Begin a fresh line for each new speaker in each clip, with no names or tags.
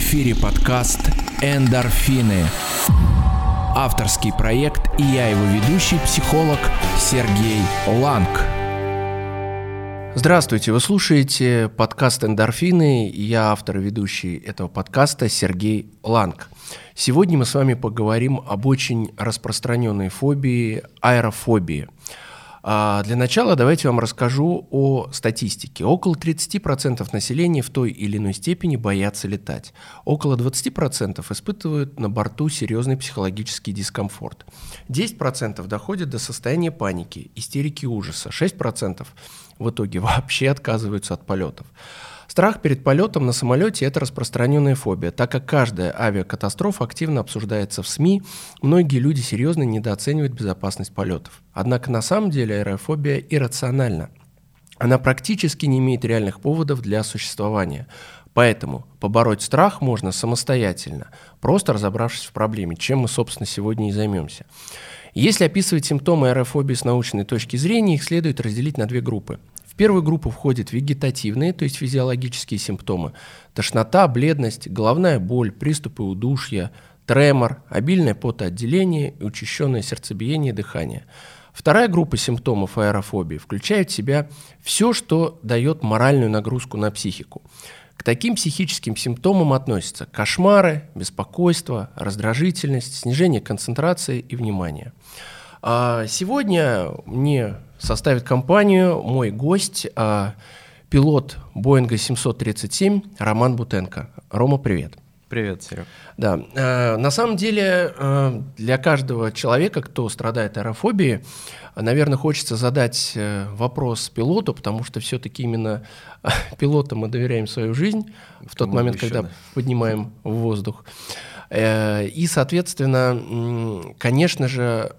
эфире подкаст «Эндорфины». Авторский проект и я его ведущий, психолог Сергей Ланг.
Здравствуйте, вы слушаете подкаст «Эндорфины». Я автор и ведущий этого подкаста Сергей Ланг. Сегодня мы с вами поговорим об очень распространенной фобии – аэрофобии – для начала давайте вам расскажу о статистике. Около 30% населения в той или иной степени боятся летать. Около 20% испытывают на борту серьезный психологический дискомфорт. 10% доходят до состояния паники, истерики ужаса. 6% в итоге вообще отказываются от полетов. Страх перед полетом на самолете – это распространенная фобия. Так как каждая авиакатастрофа активно обсуждается в СМИ, многие люди серьезно недооценивают безопасность полетов. Однако на самом деле аэрофобия иррациональна. Она практически не имеет реальных поводов для существования. Поэтому побороть страх можно самостоятельно, просто разобравшись в проблеме, чем мы, собственно, сегодня и займемся. Если описывать симптомы аэрофобии с научной точки зрения, их следует разделить на две группы первую группу входят вегетативные, то есть физиологические симптомы. Тошнота, бледность, головная боль, приступы удушья, тремор, обильное потоотделение учащенное сердцебиение и дыхание. Вторая группа симптомов аэрофобии включает в себя все, что дает моральную нагрузку на психику. К таким психическим симптомам относятся кошмары, беспокойство, раздражительность, снижение концентрации и внимания. А сегодня мне составит компанию мой гость, а, пилот Боинга 737 Роман Бутенко. Рома, привет.
Привет, Серег.
Да, э, на самом деле э, для каждого человека, кто страдает аэрофобией, наверное, хочется задать э, вопрос пилоту, потому что все-таки именно пилотам мы доверяем свою жизнь в тот момент, когда поднимаем в воздух. Э, и, соответственно, конечно же,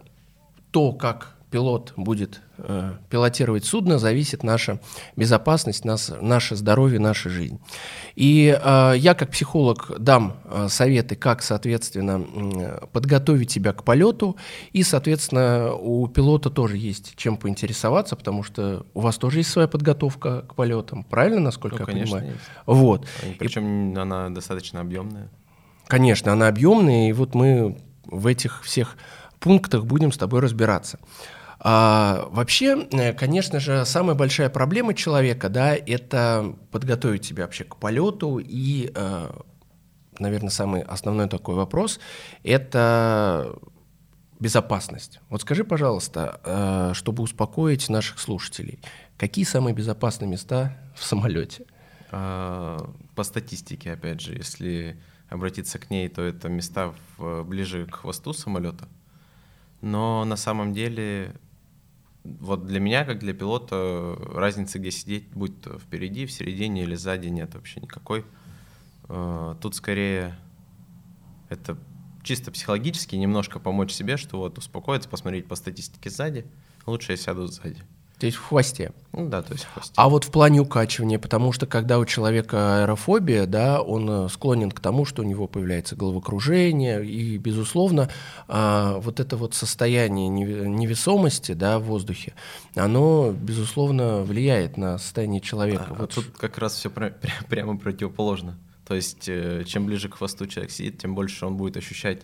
то, как пилот будет э, пилотировать судно, зависит наша безопасность, нас, наше здоровье, наша жизнь. И э, я как психолог дам э, советы, как, соответственно, э, подготовить себя к полету, и, соответственно, у пилота тоже есть чем поинтересоваться, потому что у вас тоже есть своя подготовка к полетам, правильно, насколько ну, я конечно, понимаю? Есть.
Вот. Причем и, она достаточно объемная.
Конечно, она объемная, и вот мы в этих всех пунктах будем с тобой разбираться. А, вообще, э, конечно же, самая большая проблема человека, да, это подготовить себя вообще к полету и, э, наверное, самый основной такой вопрос – это безопасность. Вот скажи, пожалуйста, э, чтобы успокоить наших слушателей, какие самые безопасные места в самолете?
А, по статистике, опять же, если обратиться к ней, то это места в, ближе к хвосту самолета. Но на самом деле вот для меня, как для пилота, разницы, где сидеть, будь то впереди, в середине или сзади, нет вообще никакой. Э, тут скорее это чисто психологически немножко помочь себе, что вот успокоиться, посмотреть по статистике сзади. Лучше я сяду сзади.
То есть в хвосте.
Ну да, то есть в хвосте.
А вот в плане укачивания, потому что когда у человека аэрофобия, да, он э, склонен к тому, что у него появляется головокружение, и, безусловно, а, вот это вот состояние невесомости, да, в воздухе, оно, безусловно, влияет на состояние человека.
А,
вот.
а тут как раз все пря- прямо противоположно. То есть, э, чем ближе к хвосту человек сидит, тем больше он будет ощущать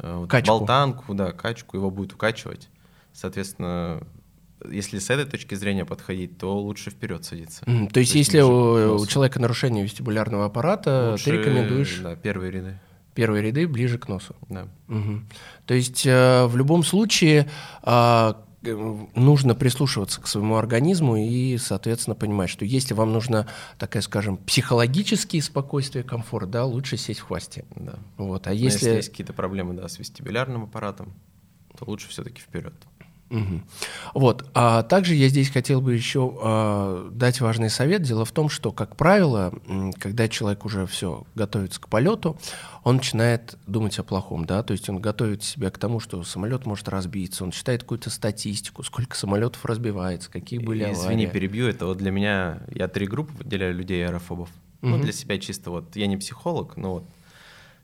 э,
качку.
болтанку, да, качку, его будет укачивать. Соответственно, если с этой точки зрения подходить, то лучше вперед садиться.
Mm, то есть, то если у, у человека нарушение вестибулярного аппарата, лучше, ты рекомендуешь...
Да, первые ряды.
Первые ряды ближе к носу.
Да.
Угу. То есть э, в любом случае э, нужно прислушиваться к своему организму и, соответственно, понимать, что если вам нужно, такая, скажем, психологические спокойствие, комфорт, да, лучше сесть в хвосте.
Да.
Вот. А
если...
если
есть какие-то проблемы да, с вестибулярным аппаратом, то лучше все-таки вперед.
Угу. Вот. А также я здесь хотел бы еще э, дать важный совет. Дело в том, что, как правило, когда человек уже все готовится к полету, он начинает думать о плохом, да, то есть он готовит себя к тому, что самолет может разбиться, он читает какую-то статистику, сколько самолетов разбивается, какие были аварии.
Извини, перебью, это вот для меня, я три группы выделяю людей аэрофобов. Угу. Ну, для себя чисто вот, я не психолог, но вот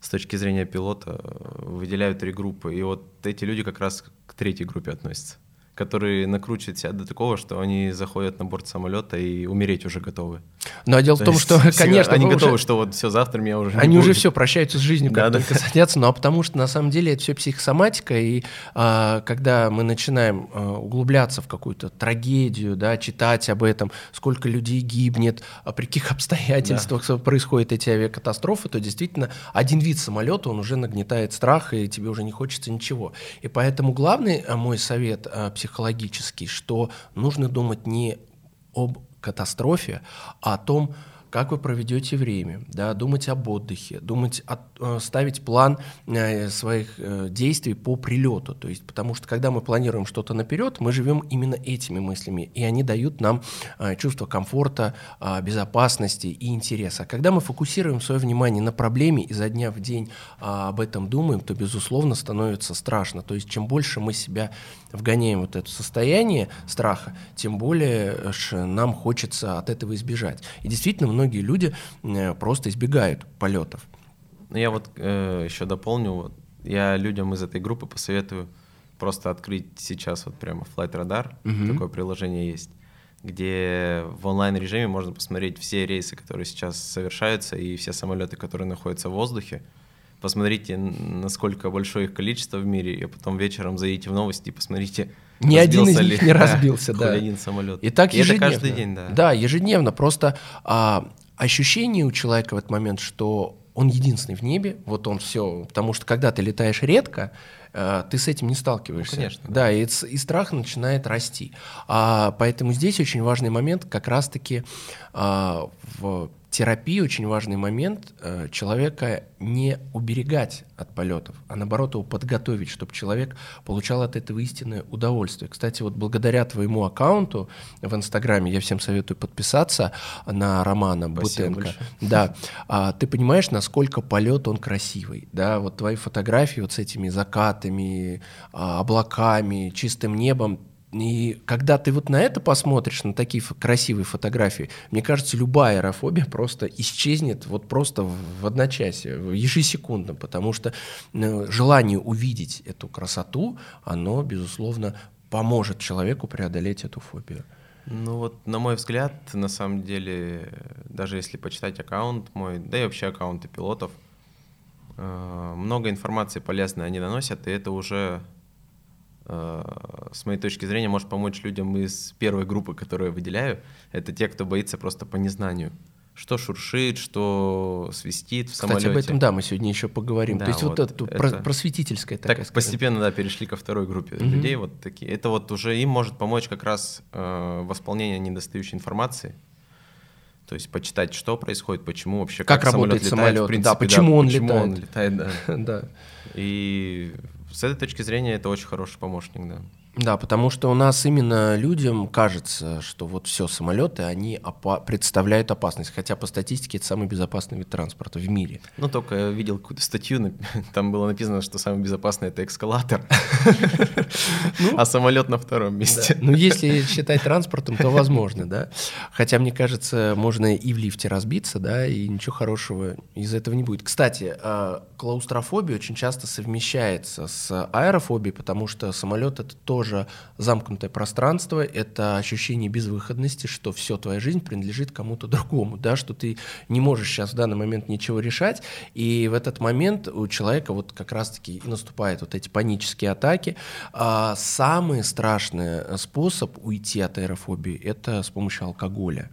с точки зрения пилота выделяю три группы, и вот эти люди как раз к третьей группе относятся. Которые накручивают себя до такого, что они заходят на борт самолета и умереть уже готовы.
Но дело
То
в том, что, конечно,
они
вы
готовы,
уже-
что вот все завтра меня уже не
Они уже все прощаются с жизнью, как
Да, да.
только садятся, ну а потому что на самом деле это все психосоматика, и а, когда мы начинаем а, углубляться в какую-то трагедию, да, читать об этом, сколько людей гибнет, а при каких обстоятельствах происходят эти авиакатастрофы, то действительно один вид самолета, он уже нагнетает страх, и тебе уже не хочется ничего. И поэтому главный а, мой совет а, психологический, что нужно думать не об катастрофе, а о том, как вы проведете время, да, думать об отдыхе, думать, о- ставить план э, своих э, действий по прилету. То есть, потому что когда мы планируем что-то наперед, мы живем именно этими мыслями, и они дают нам э, чувство комфорта, э, безопасности и интереса. А Когда мы фокусируем свое внимание на проблеме и за дня в день об этом думаем, то, безусловно, становится страшно. То есть, чем больше мы себя вгоняем в вот это состояние страха, тем более нам хочется от этого избежать. И действительно, многие люди э, просто избегают полетов.
Ну, я вот еще дополню, вот, я людям из этой группы посоветую просто открыть сейчас вот прямо Flight Radar,
Мгм.
такое приложение есть, где в онлайн-режиме можно посмотреть все рейсы, которые сейчас совершаются, и все самолеты, которые находятся в воздухе. Посмотрите, насколько большое их количество в мире, и потом вечером зайдите в новости и посмотрите,
Ни один из них
ли-
не
да,
разбился,
хоть
да.
один самолет.
И так
это
ежедневно.
каждый день, да.
Да, ежедневно. Просто а, ощущение у человека в этот момент, что он единственный в небе, вот он все, потому что когда ты летаешь редко, а, ты с этим не сталкиваешься.
Ну, конечно,
Да, и, ц- и страх начинает расти. А, поэтому здесь очень важный момент, как раз-таки а, в терапии очень важный момент э, человека не уберегать от полетов, а наоборот его подготовить, чтобы человек получал от этого истинное удовольствие. Кстати, вот благодаря твоему аккаунту в Инстаграме, я всем советую подписаться на Романа
Спасибо
Бутенко.
большое.
Да, а, ты понимаешь, насколько полет он красивый, да, вот твои фотографии вот с этими закатами, а, облаками, чистым небом, и когда ты вот на это посмотришь, на такие красивые фотографии, мне кажется, любая аэрофобия просто исчезнет вот просто в одночасье, ежесекундно, потому что э, желание увидеть эту красоту, оно, безусловно, поможет человеку преодолеть эту фобию.
Ну вот, на мой взгляд, на самом деле, даже если почитать аккаунт мой, да и вообще аккаунты пилотов, э, много информации полезной они доносят, и это уже, э, с моей точки зрения, может помочь людям из первой группы, которую я выделяю. Это те, кто боится просто по незнанию. Что шуршит, что свистит в
Кстати,
самолете.
об этом, да, мы сегодня еще поговорим.
Да,
То есть вот,
вот
это,
это-
про- просветительская такая,
Так
скажем.
постепенно, да, перешли ко второй группе
Мгм.
людей, вот такие. Это вот уже им может помочь как раз э, восполнение недостающей информации. То есть почитать, что происходит, почему вообще,
Как работает
летает,
самолет,
в
да,
принципе,
почему он
почему он
летает.
летает, да.
Да.
И с этой точки зрения это очень хороший помощник, да.
Да, потому что у нас именно людям кажется, что вот все, самолеты, они опа- представляют опасность. Хотя по статистике это самый безопасный вид транспорта в мире.
Ну, только я видел какую-то статью, там было написано, что самый безопасный это эскалатор, а самолет на втором месте.
Ну, если считать транспортом, то возможно, да. Хотя, мне кажется, можно и в лифте разбиться, да, и ничего хорошего из этого не будет. Кстати, а, клаустрофобия очень часто совмещается с аэрофобией, потому что самолет это тоже замкнутое пространство, это ощущение безвыходности, что все, твоя жизнь принадлежит кому-то другому, да, что ты не можешь сейчас в данный момент ничего решать, и в этот момент у человека вот как раз-таки и наступают вот эти панические атаки. А самый страшный способ уйти от аэрофобии – это с помощью алкоголя.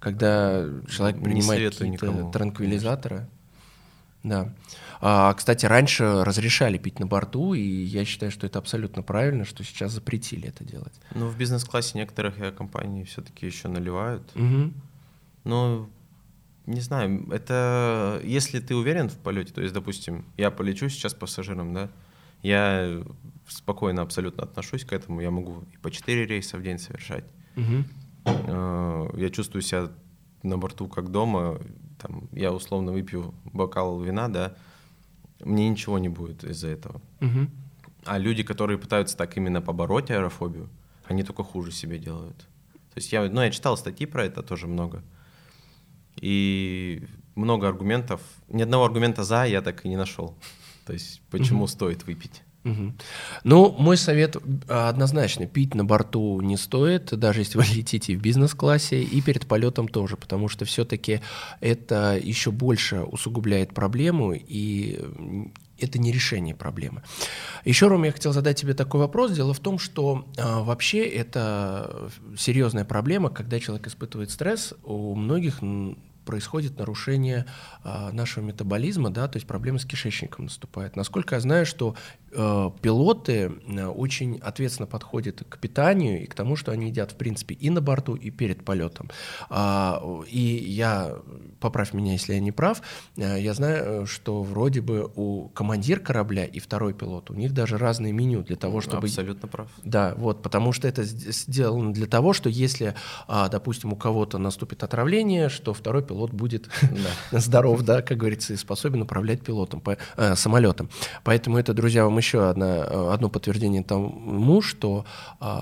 Когда человек принимает какие-то транквилизаторы. Да. А, кстати, раньше разрешали пить на борту, и я считаю, что это абсолютно правильно, что сейчас запретили это делать.
Ну, в бизнес-классе некоторых компаний все-таки еще наливают.
Мгм.
Ну, не знаю, это если ты уверен в полете, то есть, допустим, я полечу сейчас пассажиром, да, я спокойно абсолютно отношусь к этому, я могу и по 4 рейса в день совершать. Э, Я чувствую себя на борту как дома, там, я условно выпью бокал вина, да, мне ничего не будет из-за этого.
Мгм.
А люди, которые пытаются так именно побороть аэрофобию, они только хуже себе делают. То есть я, ну, я читал статьи про это тоже много. И много аргументов. Ни одного аргумента за я так и не нашел. То есть почему
Мгм.
стоит выпить.
Ну, мой совет однозначно, пить на борту не стоит, даже если вы летите в бизнес-классе, и перед полетом тоже, потому что все-таки это еще больше усугубляет проблему, и это не решение проблемы. Еще, Ром, я хотел задать тебе такой вопрос. Дело в том, что э, вообще это серьезная проблема, когда человек испытывает стресс. У многих происходит нарушение э, нашего метаболизма, да, то есть проблемы с кишечником наступают. Насколько я знаю, что э, пилоты э, очень ответственно подходят к питанию и к тому, что они едят, в принципе, и на борту, и перед полетом. А, и я, поправь меня, если я не прав, э, я знаю, что вроде бы у командира корабля и второй пилот, у них даже разные меню для того, чтобы...
Абсолютно прав.
Да, вот, потому что это сделано для того, что если, а, допустим, у кого-то наступит отравление, что второй пилот пилот будет здоров, да, как говорится, и способен управлять пилотом, э, самолетом. Поэтому это, друзья, вам еще э, одно подтверждение тому, что э,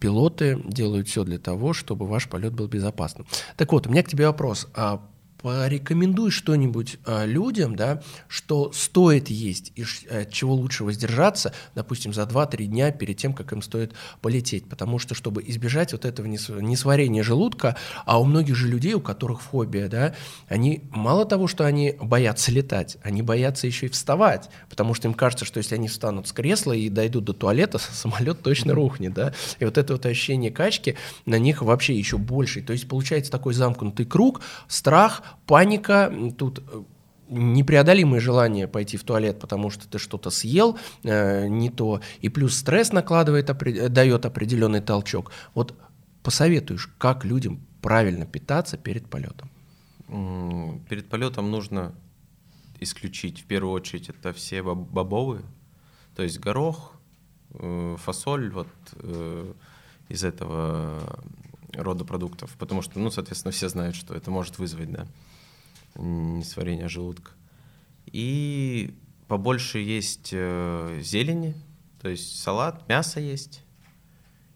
пилоты делают все для того, чтобы ваш полет был безопасным. Так вот, у меня к тебе вопрос. А порекомендуй что-нибудь э, людям, да, что стоит есть и э, от чего лучше воздержаться, допустим, за 2-3 дня перед тем, как им стоит полететь. Потому что, чтобы избежать вот этого несварения желудка, а у многих же людей, у которых фобия, да, они мало того, что они боятся летать, они боятся еще и вставать, потому что им кажется, что если они встанут с кресла и дойдут до туалета, самолет точно рухнет, да. И вот это вот ощущение качки на них вообще еще больше. То есть получается такой замкнутый круг, страх, паника, тут э, непреодолимое желание пойти в туалет, потому что ты что-то съел э, не то, и плюс стресс накладывает, опри- дает определенный толчок. Вот посоветуешь, как людям правильно питаться перед полетом?
Перед полетом нужно исключить в первую очередь это все бобовые, то есть горох, э, фасоль вот э, из этого рода продуктов, потому что, ну, соответственно, все знают, что это может вызвать, да, несварение желудка. И побольше есть э, зелени, то есть салат, мясо есть.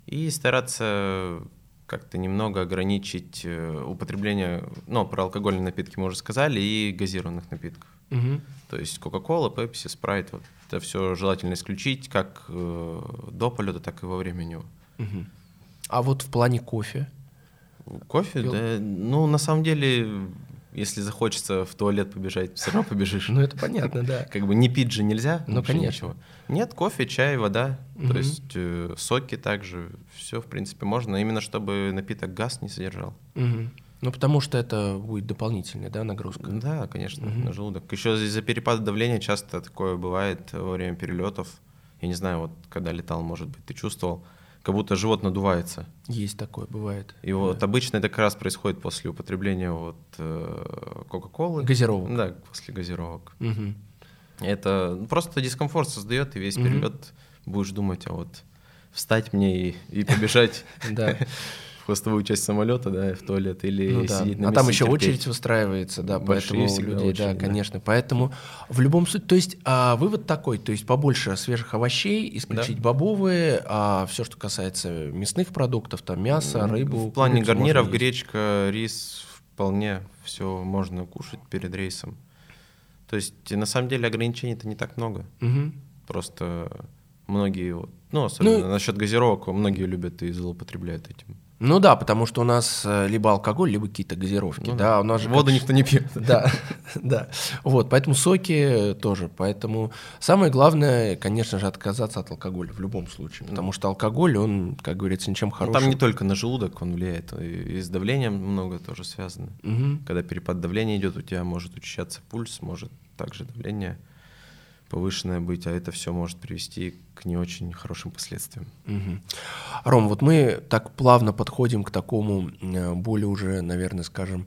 И стараться как-то немного ограничить э, употребление, ну, про алкогольные напитки мы уже сказали, и газированных напитков. Угу. То есть Кока-Кола, Пепси, Спрайт, вот это все желательно исключить как э, до полета, так и во время него.
Угу. А вот в плане кофе?
Кофе, Пил? да. Ну, на самом деле, если захочется в туалет побежать, все равно побежишь.
Ну, это понятно, да.
Как бы не пить же нельзя.
Ну, конечно.
Нет, кофе, чай, вода, то есть э, соки также, все, в принципе, можно, именно чтобы напиток газ не содержал.
Ну, потому что это будет дополнительная, да, нагрузка?
Да, конечно, угу. на желудок. Еще из-за перепада давления часто такое бывает во время перелетов. Я не знаю, вот когда летал, может быть, ты чувствовал, как будто живот надувается.
Есть такое, бывает.
И да. вот обычно это как раз происходит после употребления вот э, Кока-Колы.
Газировок.
Да, после газировок. Угу. Это просто дискомфорт создает, и весь угу. перелет будешь думать, а вот встать мне и, и побежать.
Да.
хвостовую часть самолета, да, в туалет или ну, да. сидеть на
А там еще терпеть. очередь устраивается, да, Большие поэтому людей, очередь, да, да, конечно. Поэтому в любом случае, то есть а, вывод такой, то есть побольше свежих овощей, исключить да. бобовые, а все, что касается мясных продуктов, там мясо, рыбу.
В плане гарниров, гречка, рис, вполне все можно кушать перед рейсом. То есть на самом деле ограничений-то не так много. Угу. Просто многие, ну, особенно ну, насчет газировок, многие любят и злоупотребляют этим.
Ну да, потому что у нас э, либо алкоголь, либо какие-то газировки. Ну, да, у нас
же Воду как... никто не пьет.
Да, да. Вот, поэтому соки тоже. Поэтому самое главное, конечно же, отказаться от алкоголя в любом случае. Потому что алкоголь, он, как говорится, ничем хорошим.
Ну, там не только на желудок он влияет, и с давлением много тоже связано. Угу. Когда перепад давления идет, у тебя может учащаться пульс, может также давление повышенное быть, а это все может привести к не очень хорошим последствиям.
Угу. Ром, вот мы так плавно подходим к такому э, более уже, наверное, скажем,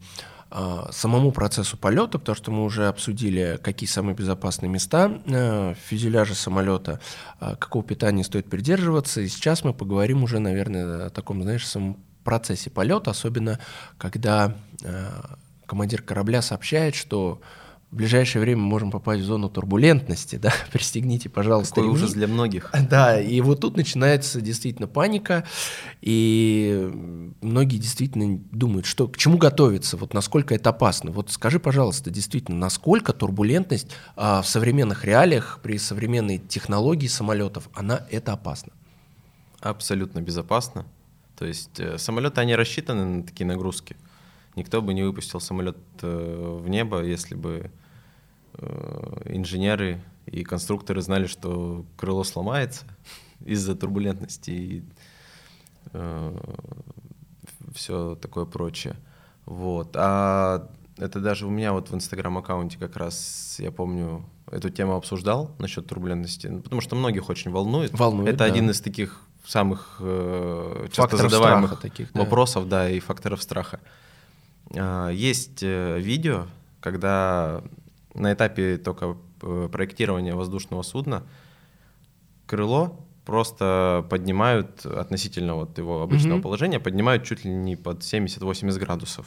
э, самому процессу полета, потому что мы уже обсудили, какие самые безопасные места э, в фюзеляже самолета, какого питания стоит придерживаться. И сейчас мы поговорим уже, наверное, о таком, знаешь, самом процессе полета, особенно когда командир корабля сообщает, что в ближайшее время можем попасть в зону турбулентности, да, пристегните, пожалуйста,
Какой
ремни.
ужас для многих.
Да, и вот тут начинается действительно паника, и многие действительно думают, что к чему готовиться, вот насколько это опасно. Вот скажи, пожалуйста, действительно, насколько турбулентность а, в современных реалиях, при современной технологии самолетов, она это опасно?
Абсолютно безопасно. То есть э, самолеты, они рассчитаны на такие нагрузки. Никто бы не выпустил самолет э, в небо, если бы инженеры и конструкторы знали, что крыло сломается из-за турбулентности и э, все такое прочее. Вот. А это даже у меня вот в инстаграм-аккаунте как раз, я помню, эту тему обсуждал насчет турбулентности, ну, потому что многих очень волнует.
Волнует,
Это
да.
один из таких самых э, часто
Факторов
задаваемых
таких, да.
вопросов, да, и факторов страха. А, Есть э, видео, когда на этапе только э, проектирования воздушного судна крыло просто поднимают относительно вот его обычного
Мгм.
положения, поднимают чуть ли не под 70-80 градусов.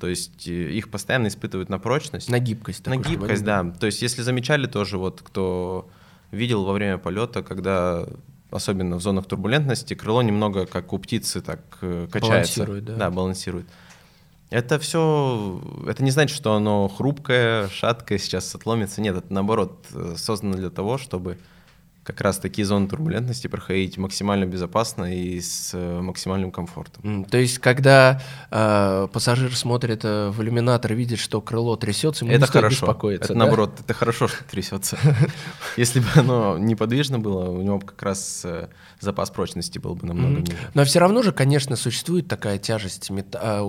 То есть э, их постоянно испытывают на прочность.
На гибкость.
На гибкость, да. То есть, если замечали тоже, вот кто видел во время полета, когда особенно в зонах турбулентности, крыло немного как у птицы так э, качается.
Балансирует, да.
Да, балансирует. Это все, это не значит, что оно хрупкое, шаткое, сейчас отломится. Нет, это наоборот э, создано для того, чтобы как раз такие зоны турбулентности проходить максимально безопасно и с э, максимальным комфортом.
То есть, когда э, пассажир смотрит э, в иллюминатор и видит, что крыло трясется, ему не
Это
стоит
хорошо.
беспокоиться.
Это
да?
наоборот, это хорошо, что трясется. Если бы оно неподвижно было, у него как раз э, запас прочности был бы намного ниже.
Но все равно же, конечно, существует такая тяжесть а,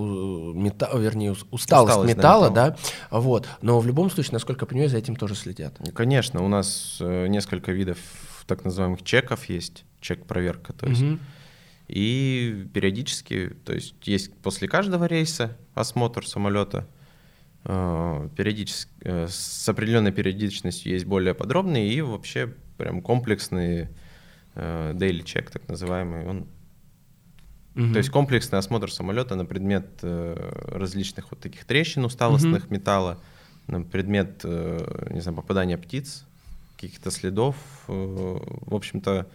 вернее, ус- усталость, металла, да, вот. Но в любом случае, насколько я понимаю, за этим тоже следят.
Конечно, у нас э, несколько видов так называемых чеков есть, чек-проверка, то есть.
Мгм.
И периодически, то есть есть после каждого рейса осмотр самолета, э, периодически, э, с определенной периодичностью есть более подробные и вообще прям комплексный э, daily check, так называемый. Он,
Мгм.
То есть комплексный осмотр самолета на предмет э, различных вот таких трещин усталостных металла, на предмет, э, не знаю, попадания птиц, каких-то следов. э, В общем-то,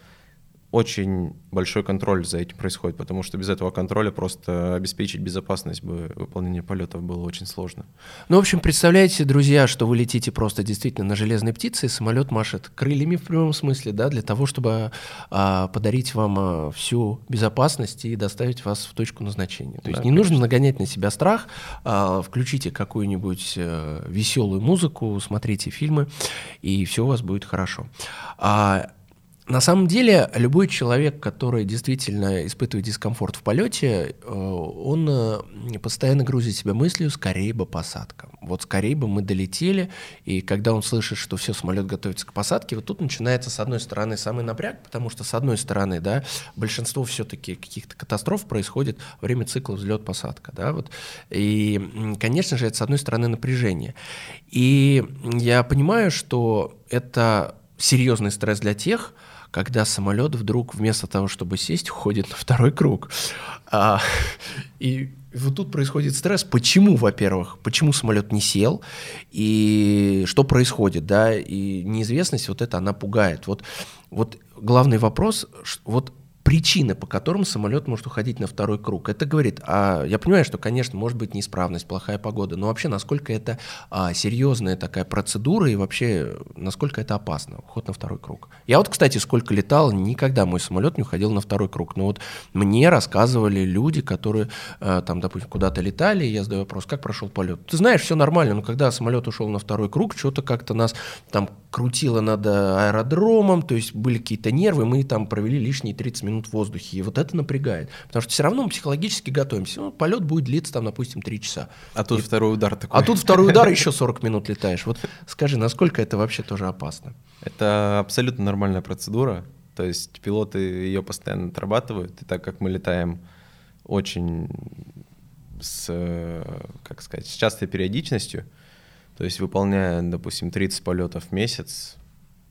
очень большой контроль за этим происходит, потому что без этого контроля просто обеспечить безопасность бы выполнения полетов было очень сложно.
Ну, в общем, представляете, друзья, что вы летите просто действительно на железной птице, и самолет машет крыльями в прямом смысле, да, для того, чтобы а, подарить вам а, всю безопасность и доставить вас в точку назначения. То есть
Да,
не нужно нагонять на себя страх, а, включите какую-нибудь э, веселую музыку, смотрите фильмы, и все у вас будет хорошо. А, на самом деле, любой человек, который действительно испытывает дискомфорт в полете, э, он э, постоянно грузит себя мыслью, скорее бы посадка. Вот скорее бы мы долетели, и когда он слышит, что все, самолет готовится к посадке, вот тут начинается, с одной стороны, самый напряг, потому что, с одной стороны, да, большинство все-таки каких-то катастроф происходит во время цикла взлет-посадка, да, вот. И, конечно же, это, с одной стороны, напряжение. И я понимаю, что это серьезный стресс для тех, когда самолет вдруг вместо того, чтобы сесть, уходит на второй круг. А, и вот тут происходит стресс. Почему, во-первых, почему самолет не сел и что происходит, да? И неизвестность вот это она пугает. Вот, вот главный вопрос, вот причины, по которым самолет может уходить на второй круг. Это говорит, а я понимаю, что, конечно, может быть неисправность, плохая погода, но вообще насколько это а, серьезная такая процедура и вообще насколько это опасно, уход на второй круг. Я вот, кстати, сколько летал, никогда мой самолет не уходил на второй круг. Но вот мне рассказывали люди, которые э, там, допустим, куда-то летали, и я задаю вопрос, как прошел полет. Ты знаешь, все нормально, но когда самолет ушел на второй круг, что-то как-то нас там крутило над э, аэродромом, то есть были какие-то нервы, мы там провели лишние 30 минут в воздухе, и вот это напрягает. Потому что все равно мы психологически готовимся. Ну, полет будет длиться там, допустим, 3 часа.
А тут второй удар такой.
А тут второй удар, еще 40 минут летаешь. Вот скажи, насколько это вообще тоже опасно?
Это абсолютно нормальная процедура. То есть пилоты ее постоянно отрабатывают. И так как мы летаем очень с, как сказать, с частой периодичностью, то есть выполняя, допустим, 30 полетов в месяц,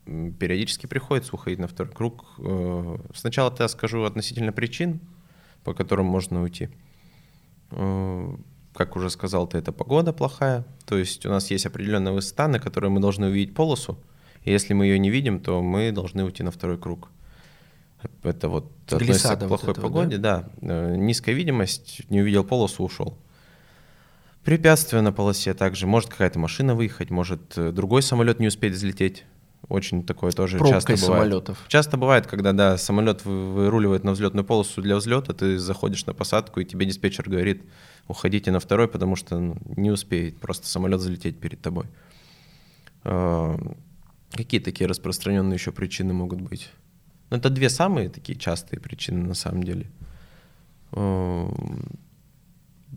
периодически приходится уходить на второй круг. Э, Сначала я скажу относительно причин, по которым можно уйти. Э, как уже сказал ты, это погода плохая. То есть у нас есть определенная высота, на которой мы должны увидеть полосу. И если мы ее не видим, то мы должны уйти на второй круг. Это вот относится к плохой вот этого, погоде, да? да. Э, низкая видимость, не увидел полосу, ушел. Препятствия на полосе также. Может какая-то машина выехать, может другой самолет не успеть взлететь. Очень такое тоже
Пробкой
часто бывает.
самолетов.
Часто бывает, когда да, самолет выруливает на взлетную полосу для взлета, ты заходишь на посадку, и тебе диспетчер говорит, уходите на второй, потому что ну, не успеет просто самолет залететь перед тобой. А, какие такие распространенные еще причины могут быть? Ну, это две самые такие частые причины на самом деле. А,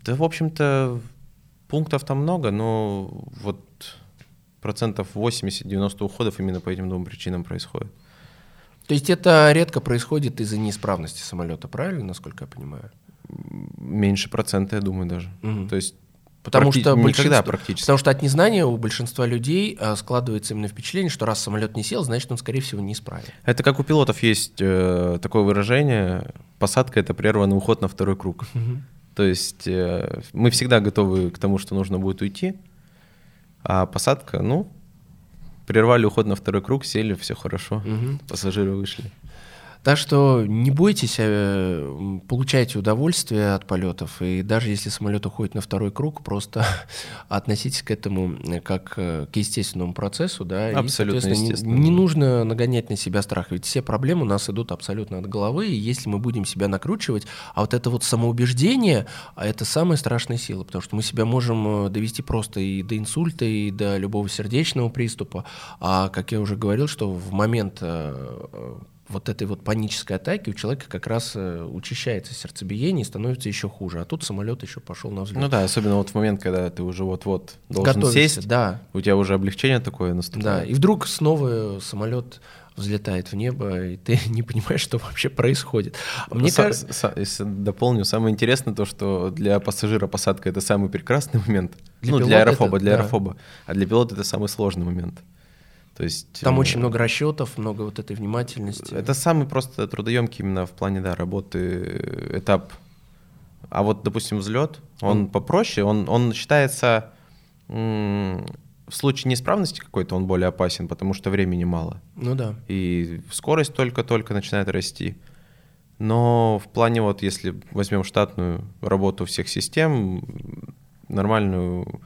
да, в общем-то, пунктов там много, но вот процентов 80-90 уходов именно по этим двум причинам происходит.
То есть это редко происходит из-за неисправности самолета, правильно, насколько я понимаю?
Меньше процента, я думаю, даже.
Угу.
То есть
Потому Практи... что
никогда практически.
Потому что от незнания у большинства людей а, складывается именно впечатление, что раз самолет не сел, значит он, скорее всего, не исправен.
Это как у пилотов есть э, такое выражение: посадка это прерванный уход на второй круг.
Угу.
То есть э, мы всегда готовы к тому, что нужно будет уйти, а посадка, ну, прервали уход на второй круг, сели, все хорошо,
угу.
пассажиры вышли.
Так что не бойтесь, э, получайте удовольствие от полетов, и даже если самолет уходит на второй круг, просто относитесь к этому э, как э, к естественному процессу, да,
абсолютно
и, не, не нужно нагонять на себя страх, ведь все проблемы у нас идут абсолютно от головы, и если мы будем себя накручивать, а вот это вот самоубеждение, а это самая страшная сила, потому что мы себя можем довести просто и до инсульта, и до любого сердечного приступа, а как я уже говорил, что в момент вот этой вот панической атаки у человека как раз э, учащается сердцебиение и становится еще хуже. А тут самолет еще пошел на взлет.
Ну да, особенно вот в момент, когда ты уже вот-вот должен
Готовишься,
сесть,
да.
у тебя уже облегчение такое наступает.
Да, и вдруг снова самолет взлетает в небо, и ты не понимаешь, что вообще происходит.
Мне кажется... Если дополню, самое интересное то, что для пассажира посадка — это самый прекрасный момент. Для ну, для аэрофоба, это, для да. аэрофоба. А для пилота это самый сложный момент. То есть,
Там э, очень много расчетов, много вот этой внимательности.
Это самый просто трудоемкий именно в плане да, работы э, этап. А вот, допустим, взлет, он mm. попроще, он, он считается в случае неисправности какой-то он более опасен, потому что времени мало.
Ну да.
И скорость только-только начинает расти. Но в плане вот, если возьмем штатную работу всех систем, нормальную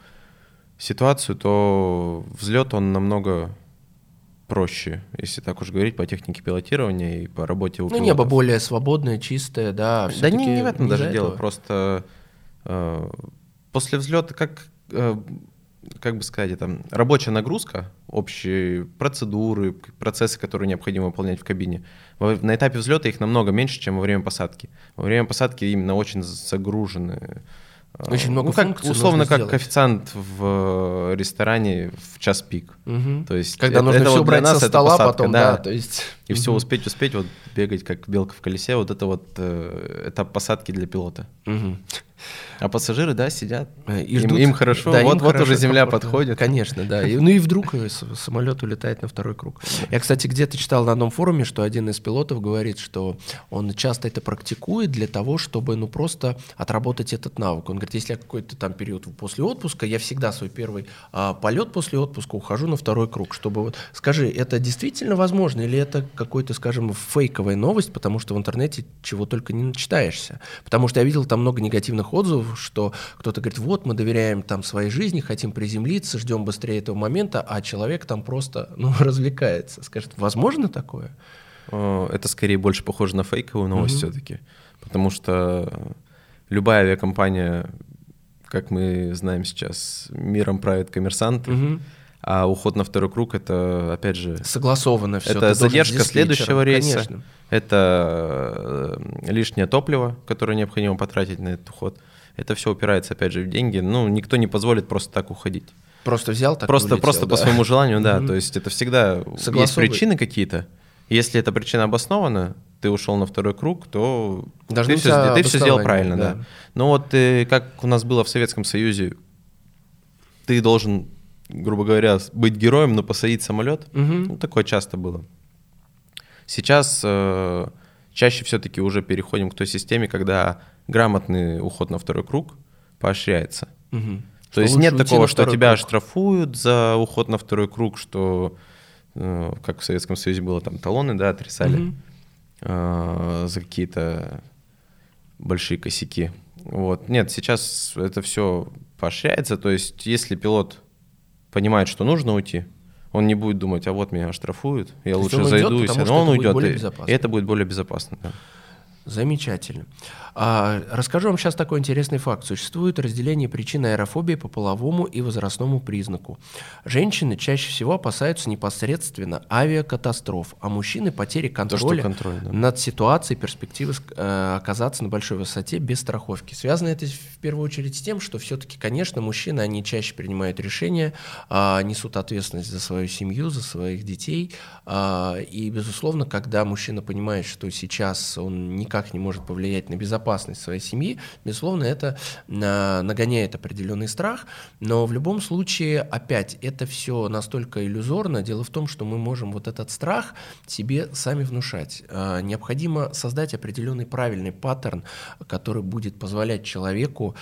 ситуацию, то взлет он намного проще, если так уж говорить, по технике пилотирования и по работе у
Ну, небо более свободное, чистое, да.
Да не, не в этом даже дело, этого. просто э, после взлета, как, э, как бы сказать, это рабочая нагрузка, общие процедуры, процессы, которые необходимо выполнять в кабине, на этапе взлета их намного меньше, чем во время посадки. Во время посадки именно очень загружены
очень много ну,
как, условно как
сделать.
официант в э, ресторане в час пик.
Угу.
То есть
когда это, нужно это все вот убрать нас со стола, посадка, потом да, да, то есть
и все успеть успеть вот бегать как белка в колесе, вот это вот э, этап посадки для пилота. А пассажиры, да, сидят.
Э, и ждут,
им, им хорошо,
да,
вот,
им
вот
хорошо,
уже земля
комфортно.
подходит.
Конечно, да. И, ну и вдруг э, самолет улетает на второй круг. Я, кстати, где-то читал на одном форуме, что один из пилотов говорит, что он часто это практикует для того, чтобы, ну, просто отработать этот навык. Он говорит, если я какой-то там период после отпуска, я всегда свой первый а, полет после отпуска ухожу на второй круг, чтобы вот... Скажи, это действительно возможно или это какой-то, скажем, фейковая новость, потому что в интернете чего только не начитаешься? Потому что я видел там много негативных отзывов, что кто-то говорит, вот мы доверяем там своей жизни, хотим приземлиться, ждем быстрее этого момента, а человек там просто ну, развлекается. Скажет, возможно такое?
Это скорее больше похоже на фейковую новость угу. все-таки, потому что любая авиакомпания, как мы знаем сейчас, миром правит коммерсанты.
Угу.
А уход на второй круг это, опять же,
согласовано все.
Это задержка следующего рейса. Конечно. Это э, лишнее топливо, которое необходимо потратить на этот уход. Это все упирается, опять же, в деньги. Ну, никто не позволит просто так уходить.
Просто взял, так
Просто,
улетел,
просто
да.
по своему желанию, да. Mm-hmm. То есть это всегда есть причины какие-то. Если эта причина обоснована, ты ушел на второй круг, то
Должны
ты, все, ты все сделал правильно, да. да. Но вот ты, как у нас было в Советском Союзе, ты должен, грубо говоря, быть героем, но посадить самолет.
Угу.
Ну, такое часто было. Сейчас э, чаще все-таки уже переходим к той системе, когда грамотный уход на второй круг поощряется.
Мгм.
То
Что
есть нет такого, что тебя
круг.
штрафуют за уход на второй круг, что, э, как в Советском Союзе было, там талоны, да, отрицали
Мгм.
э, за какие-то большие косяки. Вот. Нет, сейчас это все поощряется. То есть, если пилот понимает, что нужно уйти, он не будет думать, а вот меня оштрафуют, я
есть
лучше
он уйдет,
зайду, и он уйдет, и это будет более безопасно. да.
Замечательно. А, расскажу вам сейчас такой интересный факт. Существует разделение причин аэрофобии по половому и возрастному признаку. Женщины чаще всего опасаются непосредственно авиакатастроф, а мужчины потери
То,
контроля
что контроль, да.
над ситуацией, перспективы э, оказаться на большой высоте без страховки. Связано это в первую очередь с тем, что все-таки, конечно, мужчины, они чаще принимают решения, а, несут ответственность за свою семью, за своих детей. а, И, безусловно, когда мужчина понимает, что сейчас он никак не может повлиять на безопасность своей семьи, безусловно, это а, нагоняет определенный страх. Но в любом случае, опять, это все настолько иллюзорно. Дело в том, что мы можем вот этот страх себе сами внушать. А, Необходимо создать определенный правильный паттерн, который будет позволять человеку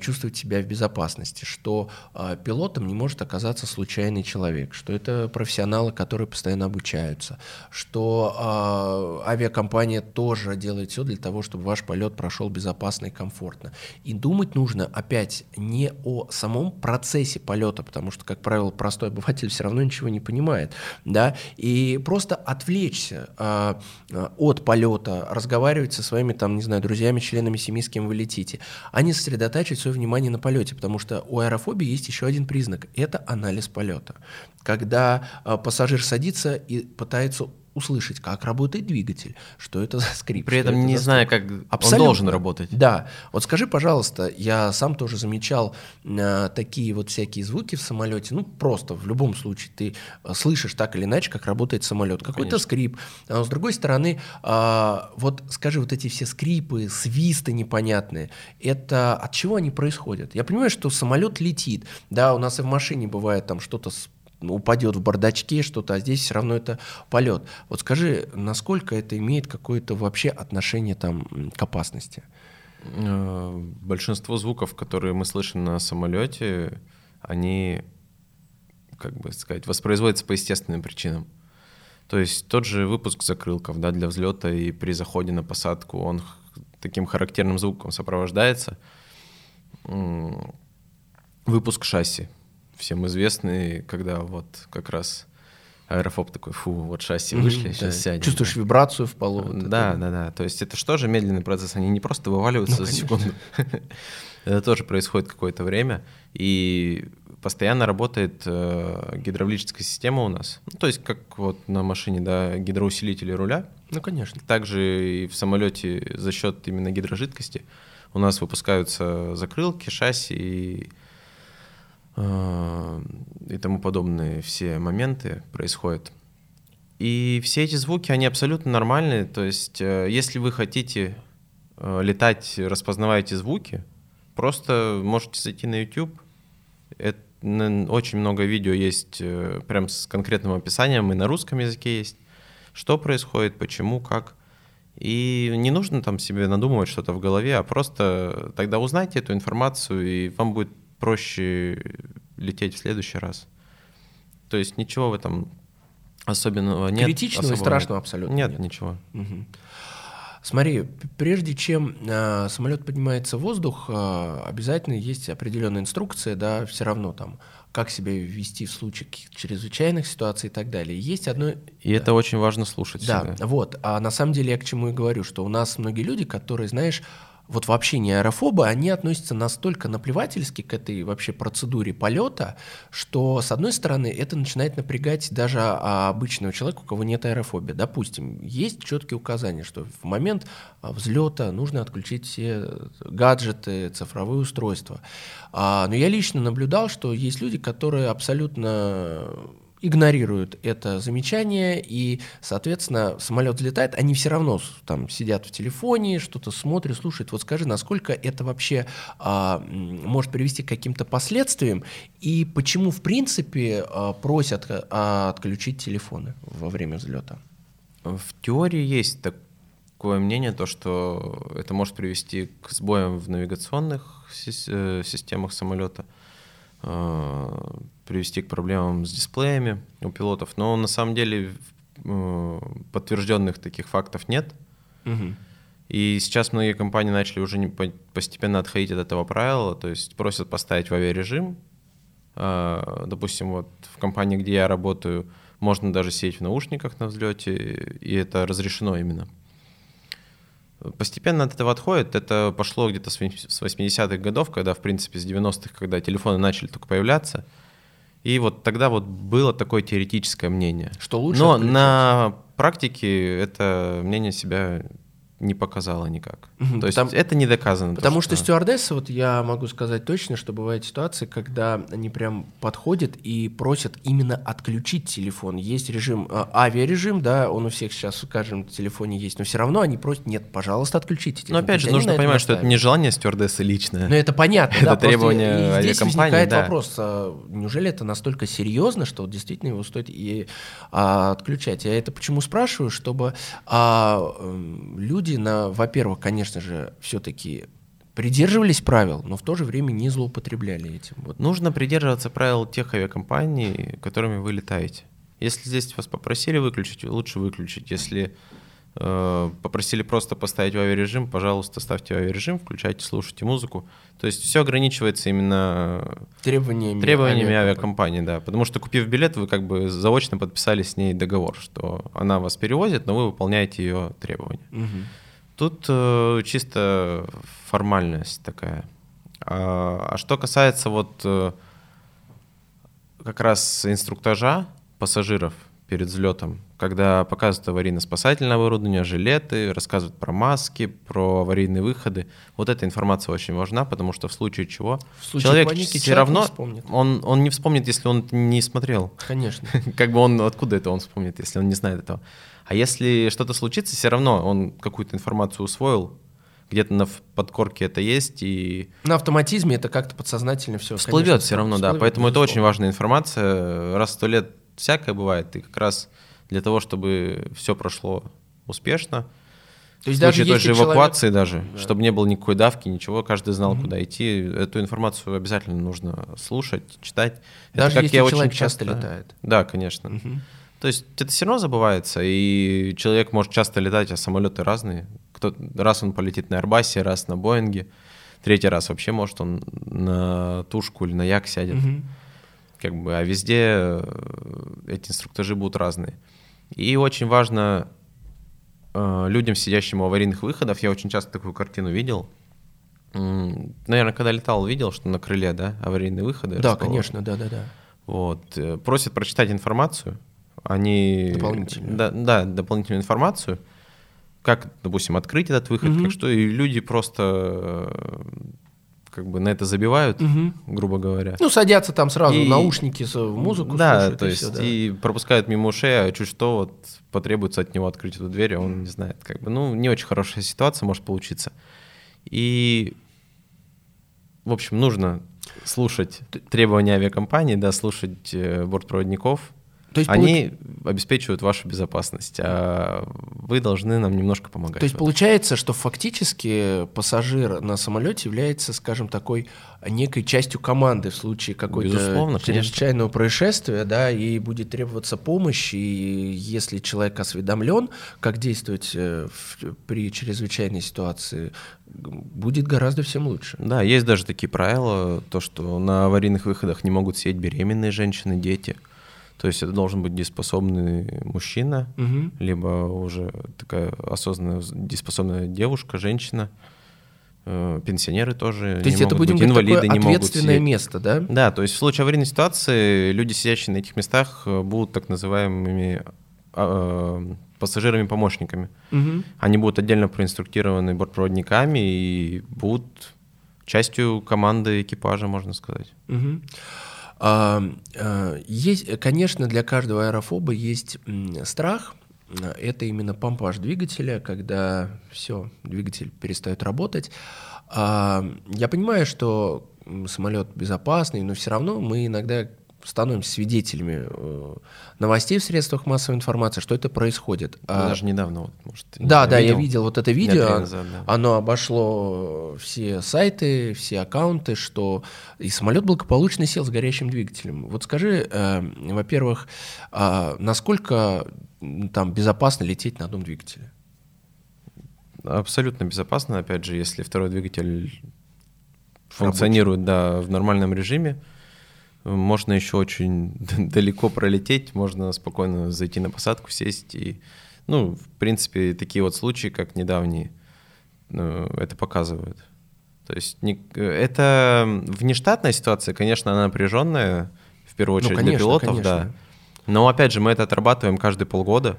чувствовать себя в безопасности, что а, пилотом не может оказаться случайный человек, что это профессионалы, которые постоянно обучаются, что авиакомпания тоже делает все для того, чтобы ваш полет прошел безопасно и комфортно. И думать нужно опять не о самом процессе полета, потому что, как правило, простой обыватель все равно ничего не понимает, да, и просто отвлечься а, от полета, разговаривать со своими, там, не знаю, друзьями, членами семьи, с кем вы летите, а не сосредотачивать свое внимание на полете, потому что у аэрофобии есть еще один признак – это анализ полета. Когда а, пассажир садится и пытается услышать, как работает двигатель, что это за скрип.
При этом
это
не зная,
стук.
как он
Абсолютно.
должен работать.
Да. Вот скажи, пожалуйста, я сам тоже замечал э, такие вот всякие звуки в самолете. Ну, просто в любом случае ты э, слышишь так или иначе, как работает самолет. Какой-то
Конечно.
скрип. А с другой стороны, а, вот скажи, вот эти все скрипы, свисты непонятные, это от чего они происходят? Я понимаю, что самолет летит. Да, у нас и в машине бывает там что-то с упадет в бардачке что-то, а здесь все равно это полет. Вот скажи, насколько это имеет какое-то вообще отношение там к опасности?
Э, Большинство звуков, которые мы слышим на самолете, они, как бы сказать, воспроизводятся по естественным причинам. То есть тот же выпуск закрылков да, для взлета и при заходе на посадку, он таким характерным звуком сопровождается. Выпуск шасси, всем известный, когда вот как раз аэрофоб такой, фу, вот шасси вышли,
Мгм,
сейчас
да.
сядем.
Чувствуешь вибрацию в полу. вот
Да,
это.
да, да. То есть это же тоже медленный процесс, они не просто вываливаются
Ну,
за секунду. Это тоже происходит какое-то время, и постоянно работает э, гидравлическая система у нас. Ну, то есть как вот на машине, да, гидроусилители руля,
Ну, конечно.
также и в самолете за счет именно гидрожидкости у нас выпускаются закрылки, шасси и, и тому подобные все моменты происходят. И все эти звуки, они абсолютно нормальные. То есть, э, если вы хотите э, летать, распознавая эти звуки, просто можете зайти на YouTube. Это, очень много видео есть э, прям с конкретным описанием, и на русском языке есть, что происходит, почему, как. И не нужно там себе надумывать что-то в голове, а просто тогда узнайте эту информацию, и вам будет проще лететь в следующий раз. То есть ничего в этом особенного нет.
Критичного и
особого
страшного
нет.
абсолютно
Нет,
нет.
ничего.
Мгм. Смотри, прежде чем э, самолет поднимается в воздух, э, обязательно есть определенная инструкция, да, все равно там, как себя вести в случае каких-то чрезвычайных ситуаций и так далее. Есть одно...
И это очень важно слушать
Да,
себя.
вот. А на самом деле я к чему и говорю, что у нас многие люди, которые, знаешь, вот вообще не аэрофобы, они относятся настолько наплевательски к этой вообще процедуре полета, что, с одной стороны, это начинает напрягать даже обычного человека, у кого нет аэрофобии. Допустим, есть четкие указания, что в момент а, взлета нужно отключить все гаджеты, цифровые устройства. А, но я лично наблюдал, что есть люди, которые абсолютно игнорируют это замечание, и, соответственно, самолет взлетает, они все равно там сидят в телефоне, что-то смотрят, слушают. Вот скажи, насколько это вообще а, может привести к каким-то последствиям, и почему, в принципе, а, просят а, отключить телефоны во время взлета?
В теории есть такое мнение, то, что это может привести к сбоям в навигационных э, системах самолета, э, привести к проблемам с дисплеями у пилотов. Но на самом деле э, подтвержденных таких фактов нет. Угу. И сейчас многие компании начали уже постепенно отходить от этого правила, то есть просят поставить в авиарежим. Допустим, вот в компании, где я работаю, можно даже сидеть в наушниках на взлете, и это разрешено именно. Постепенно от этого отходит. Это пошло где-то с 80-х годов, когда, в принципе, с 90-х, когда телефоны начали только появляться. И вот тогда вот было такое теоретическое мнение.
Что лучше
Но на практике это мнение себя не показала никак. Угу, то есть Там, это не доказано.
Потому то, что, что стюардессы, вот я могу сказать точно, что бывают ситуации, когда они прям подходят и просят именно отключить телефон. Есть режим, э, авиарежим, да, он у всех сейчас в каждом телефоне есть, но все равно они просят, нет, пожалуйста, отключите
телефон. Но опять же, нужно понимать, что это не желание стюардессы личное.
Ну это понятно,
это да, требование
авиакомпании. Здесь возникает да. вопрос, а неужели это настолько серьезно, что действительно его стоит и а, отключать? Я это почему спрашиваю, чтобы а, люди люди, на, во-первых, конечно же, все-таки придерживались правил, но в то же время не злоупотребляли этим.
Вот. Нужно придерживаться правил тех авиакомпаний, которыми вы летаете. Если здесь вас попросили выключить, лучше выключить. Если э, попросили просто поставить в авиарежим, пожалуйста, ставьте в авиарежим, включайте, слушайте музыку. То есть все ограничивается именно
требованиями,
требованиями авиакомпании, да. Потому что купив билет, вы как бы заочно подписали с ней договор, что она вас перевозит, но вы выполняете ее требования. Угу. Тут э, чисто формальность такая. А, а что касается вот э, как раз инструктажа пассажиров перед взлетом, когда показывают аварийно-спасательное оборудование, жилеты, рассказывают про маски, про аварийные выходы. Вот эта информация очень важна, потому что в случае чего
в случае человек паники все равно
он, он не вспомнит, если он не смотрел.
Конечно.
Как бы он откуда это он вспомнит, если он не знает этого. А если что-то случится, все равно он какую-то информацию усвоил, где-то на подкорке это есть и
на автоматизме это как-то подсознательно все
всплывет все равно, всплывет, да. Поэтому это очень важная информация. Раз в сто лет всякое бывает, и как раз для того, чтобы все прошло успешно. То есть в случае даже той же эвакуации человек... даже, да. чтобы не было никакой давки, ничего, каждый знал, угу. куда идти. Эту информацию обязательно нужно слушать, читать.
Даже это, как если я человек очень часто летает.
Да, конечно. Угу. То есть это все равно забывается, и человек может часто летать, а самолеты разные. Кто, раз он полетит на Airbus, раз на Боинге, третий раз вообще может он на тушку или на як сядет. Угу. Как бы, а везде э, эти инструктажи будут разные. И очень важно э, людям, сидящим у аварийных выходов, я очень часто такую картину видел. Наверное, когда летал, видел, что на крыле, да, аварийные выходы.
Да, конечно, да, да, да.
Вот. Э, просят прочитать информацию, они...
Дополнительную.
Да, да, дополнительную информацию. Как, допустим, открыть этот выход, угу. как что, и люди просто э, как бы на это забивают, угу. грубо говоря.
Ну, садятся там сразу, и... наушники, музыку
Да, слушают, то есть, и, все, да. и пропускают мимо ушей, а чуть что, вот потребуется от него открыть эту дверь, а он не знает, как бы, ну, не очень хорошая ситуация может получиться. И, в общем, нужно слушать требования авиакомпании, да, слушать э, бортпроводников, то есть Они получ... обеспечивают вашу безопасность, а вы должны нам немножко помогать.
То есть получается, что фактически пассажир на самолете является, скажем, такой некой частью команды в случае какой-то чрезвычайного происшествия, да, и будет требоваться помощь, и если человек осведомлен, как действовать э, в, при чрезвычайной ситуации, будет гораздо всем лучше.
Да, есть даже такие правила, то, что на аварийных выходах не могут сидеть беременные женщины, дети. То есть это должен быть дееспособный мужчина, угу. либо уже такая осознанная дееспособная девушка, женщина. Э, пенсионеры тоже
то есть это будет быть, инвалиды не могут ответственное место, да?
Да, то есть в случае аварийной ситуации люди, сидящие на этих местах, э, будут так называемыми а, э, пассажирами-помощниками. Угу. Они будут отдельно проинструктированы бортпроводниками и будут частью команды экипажа, можно сказать.
Угу. А, есть, конечно, для каждого аэрофоба есть страх. Это именно помпаж двигателя, когда все, двигатель перестает работать. Я понимаю, что самолет безопасный, но все равно мы иногда становимся свидетелями э, новостей в средствах массовой информации, что это происходит.
А, Даже недавно, вот, может,
да, да, видел? я видел вот это видео, назад, да. оно обошло все сайты, все аккаунты, что и самолет благополучно сел с горящим двигателем. Вот скажи, э, во-первых, э, насколько там безопасно лететь на одном двигателе?
Абсолютно безопасно, опять же, если второй двигатель функционирует да, в нормальном режиме. Можно еще очень далеко пролететь, можно спокойно зайти на посадку, сесть. И, ну, в принципе, такие вот случаи, как недавние, ну, это показывают. То есть не, это внештатная ситуация, конечно, она напряженная, в первую ну, очередь ну, конечно, для пилотов, конечно. да. Но опять же, мы это отрабатываем каждые полгода.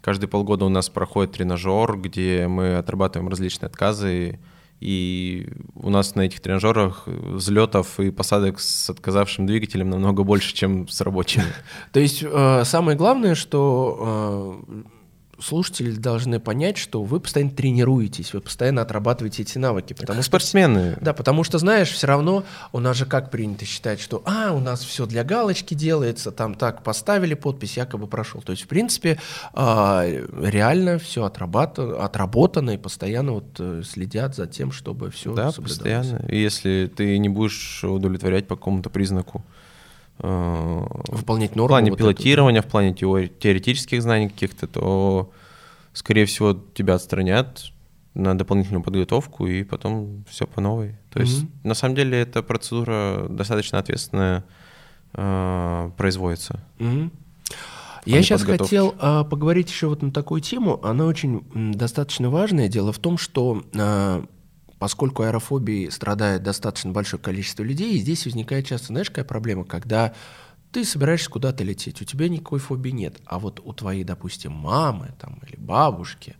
Каждые полгода у нас проходит тренажер, где мы отрабатываем различные отказы. И у нас на этих тренажерах взлетов и посадок с отказавшим двигателем намного больше, чем с рабочими.
То есть э, самое главное, что э, слушатели должны понять, что вы постоянно тренируетесь, вы постоянно отрабатываете эти навыки.
Потому как что, спортсмены.
Да, потому что, знаешь, все равно у нас же как принято считать, что а, у нас все для галочки делается, там так поставили подпись, якобы прошел. То есть, в принципе, э, реально все отработано, отработано и постоянно вот э, следят за тем, чтобы все
Да, постоянно. И если ты не будешь удовлетворять по какому-то признаку,
выполнять нормы.
В плане вот пилотирования, это. в плане теоретических знаний каких-то, то, скорее всего, тебя отстранят на дополнительную подготовку, и потом все по новой. То mm-hmm. есть, на самом деле, эта процедура достаточно ответственная э, производится.
Mm-hmm. Я сейчас хотел э, поговорить еще вот на такую тему. Она очень м, достаточно важная. Дело в том, что э, поскольку аэрофобией страдает достаточно большое количество людей, и здесь возникает часто, знаешь, какая проблема, когда ты собираешься куда-то лететь, у тебя никакой фобии нет, а вот у твоей, допустим, мамы там, или бабушки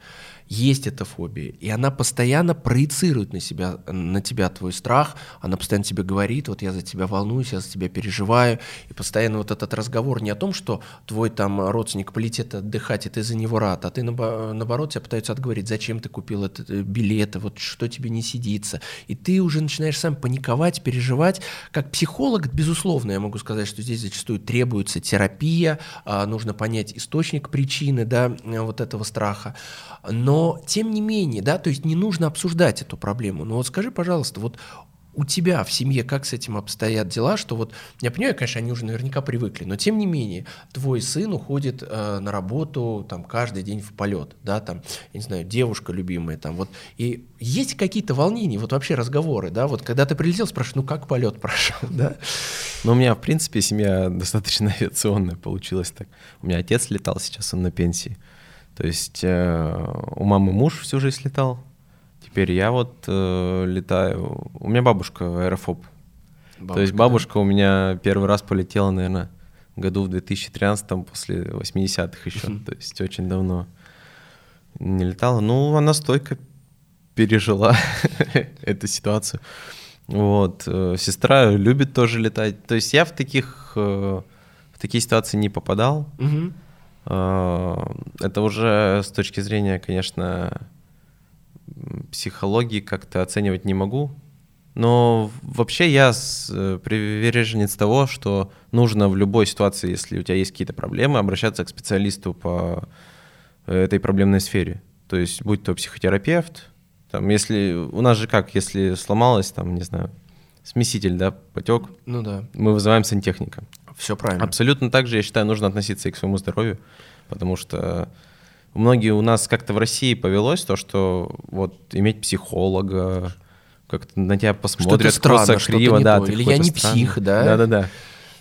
есть эта фобия, и она постоянно проецирует на себя, на тебя твой страх, она постоянно тебе говорит, вот я за тебя волнуюсь, я за тебя переживаю, и постоянно вот этот разговор не о том, что твой там родственник полетит отдыхать, и ты за него рад, а ты наоборот тебя пытаются отговорить, зачем ты купил этот э, билет, вот что тебе не сидится, и ты уже начинаешь сам паниковать, переживать, как психолог, безусловно, я могу сказать, что здесь зачастую требуется терапия, а, нужно понять источник причины, да, вот этого страха, но, тем не менее, да, то есть не нужно обсуждать эту проблему. Но вот скажи, пожалуйста, вот у тебя в семье как с этим обстоят дела, что вот, я понимаю, конечно, они уже наверняка привыкли, но тем не менее, твой сын уходит э, на работу там каждый день в полет, да, там, я не знаю, девушка любимая там, вот, и есть какие-то волнения, вот вообще разговоры, да, вот когда ты прилетел, спрашиваешь, ну как полет прошел, да?
Ну, у меня, в принципе, семья достаточно авиационная получилась так. У меня отец летал, сейчас он на пенсии. То есть э, у мамы муж всю жизнь летал, теперь я вот э, летаю. У меня бабушка аэрофоб. Бабушка, То есть бабушка да? у меня первый раз полетела, наверное, году в 2013 после 80-х еще. То есть очень давно не летала. Ну, она стойко пережила эту ситуацию. Вот. Э, сестра любит тоже летать. То есть я в таких, э, в такие ситуации не попадал. Угу. А, это уже с точки зрения, конечно, психологии как-то оценивать не могу. Но вообще я э, приверженец того, что нужно в любой ситуации, если у тебя есть какие-то проблемы, обращаться к специалисту по этой проблемной сфере. То есть, будь то психотерапевт, там, если у нас же как, если сломалось, там, не знаю, смеситель, да, потек,
ну да.
мы вызываем сантехника.
Все правильно.
Абсолютно так же, я считаю, нужно относиться и к своему здоровью, потому что многие у нас как-то в России повелось то, что вот иметь психолога, как-то на тебя посмотрят,
что странно, криво, что да, то. или я не странный. псих, да?
Да-да-да.